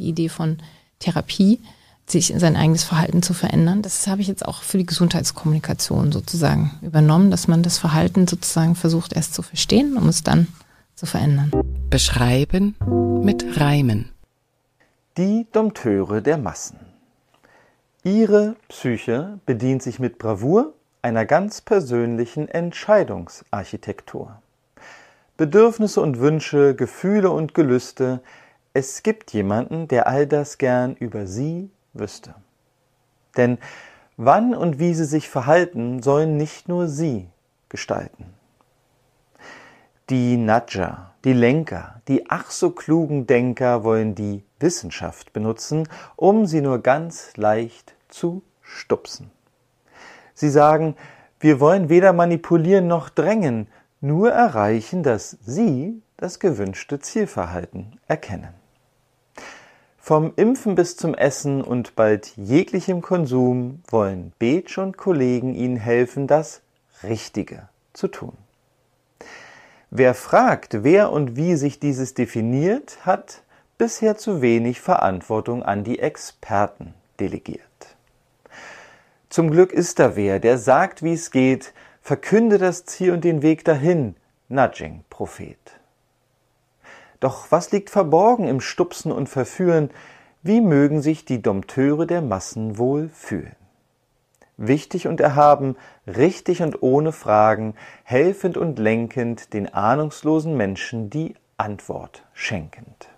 Die Idee von Therapie, sich sein eigenes Verhalten zu verändern, das habe ich jetzt auch für die Gesundheitskommunikation sozusagen übernommen, dass man das Verhalten sozusagen versucht erst zu verstehen, um es dann zu verändern. Beschreiben mit Reimen. Die Dompteure der Massen. Ihre Psyche bedient sich mit Bravour einer ganz persönlichen Entscheidungsarchitektur. Bedürfnisse und Wünsche, Gefühle und Gelüste, es gibt jemanden, der all das gern über sie wüsste. Denn wann und wie sie sich verhalten, sollen nicht nur sie gestalten. Die Nudger, die Lenker, die ach so klugen Denker wollen die Wissenschaft benutzen, um sie nur ganz leicht zu stupsen. Sie sagen, wir wollen weder manipulieren noch drängen, nur erreichen, dass Sie das gewünschte Zielverhalten erkennen. Vom Impfen bis zum Essen und bald jeglichem Konsum wollen Beetsch und Kollegen Ihnen helfen, das Richtige zu tun. Wer fragt, wer und wie sich dieses definiert, hat bisher zu wenig Verantwortung an die Experten delegiert. Zum Glück ist da wer, der sagt, wie es geht, verkünde das Ziel und den Weg dahin, Nudging Prophet. Doch was liegt verborgen im Stupsen und Verführen? Wie mögen sich die Dompteure der Massen wohl fühlen? Wichtig und erhaben, richtig und ohne Fragen, helfend und lenkend, den ahnungslosen Menschen die Antwort schenkend.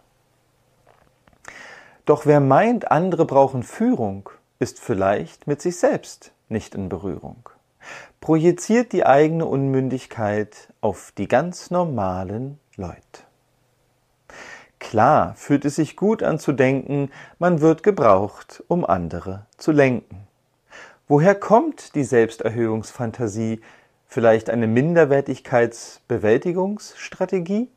Doch wer meint, andere brauchen Führung, ist vielleicht mit sich selbst nicht in Berührung, projiziert die eigene Unmündigkeit auf die ganz normalen Leute. Klar fühlt es sich gut an zu denken, man wird gebraucht, um andere zu lenken. Woher kommt die Selbsterhöhungsfantasie? Vielleicht eine Minderwertigkeitsbewältigungsstrategie?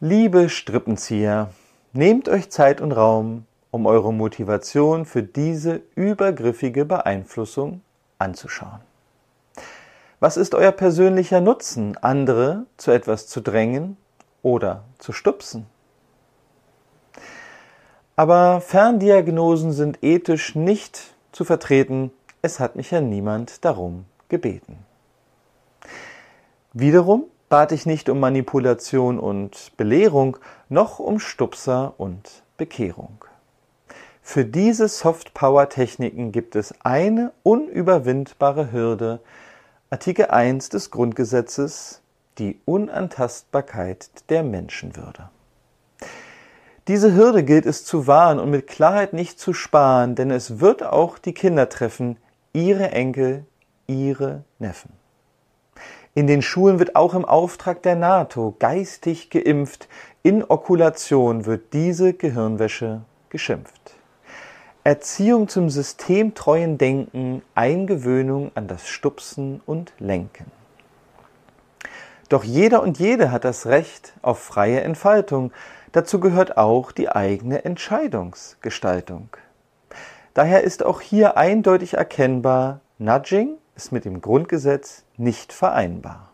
Liebe Strippenzieher, nehmt euch Zeit und Raum, um eure Motivation für diese übergriffige Beeinflussung anzuschauen. Was ist euer persönlicher Nutzen, andere zu etwas zu drängen oder zu stupsen? Aber Ferndiagnosen sind ethisch nicht zu vertreten, es hat mich ja niemand darum gebeten. Wiederum bat ich nicht um Manipulation und Belehrung, noch um Stupser und Bekehrung. Für diese Soft-Power-Techniken gibt es eine unüberwindbare Hürde, Artikel 1 des Grundgesetzes, die Unantastbarkeit der Menschenwürde. Diese Hürde gilt es zu wahren und mit Klarheit nicht zu sparen, denn es wird auch die Kinder treffen, ihre Enkel, ihre Neffen. In den Schulen wird auch im Auftrag der NATO geistig geimpft, in Okulation wird diese Gehirnwäsche geschimpft. Erziehung zum systemtreuen Denken, Eingewöhnung an das Stupsen und Lenken. Doch jeder und jede hat das Recht auf freie Entfaltung. Dazu gehört auch die eigene Entscheidungsgestaltung. Daher ist auch hier eindeutig erkennbar, Nudging ist mit dem Grundgesetz nicht vereinbar.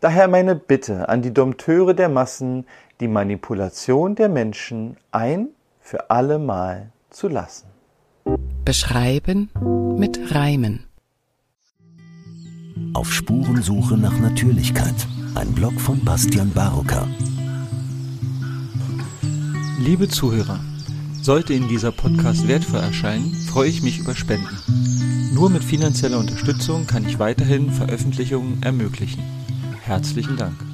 Daher meine Bitte an die Dompteure der Massen, die Manipulation der Menschen ein für alle Mal zu lassen. Beschreiben mit Reimen. Auf Spurensuche nach Natürlichkeit. Ein Blog von Bastian Barocker. Liebe Zuhörer, sollte Ihnen dieser Podcast wertvoll erscheinen, freue ich mich über Spenden. Nur mit finanzieller Unterstützung kann ich weiterhin Veröffentlichungen ermöglichen. Herzlichen Dank.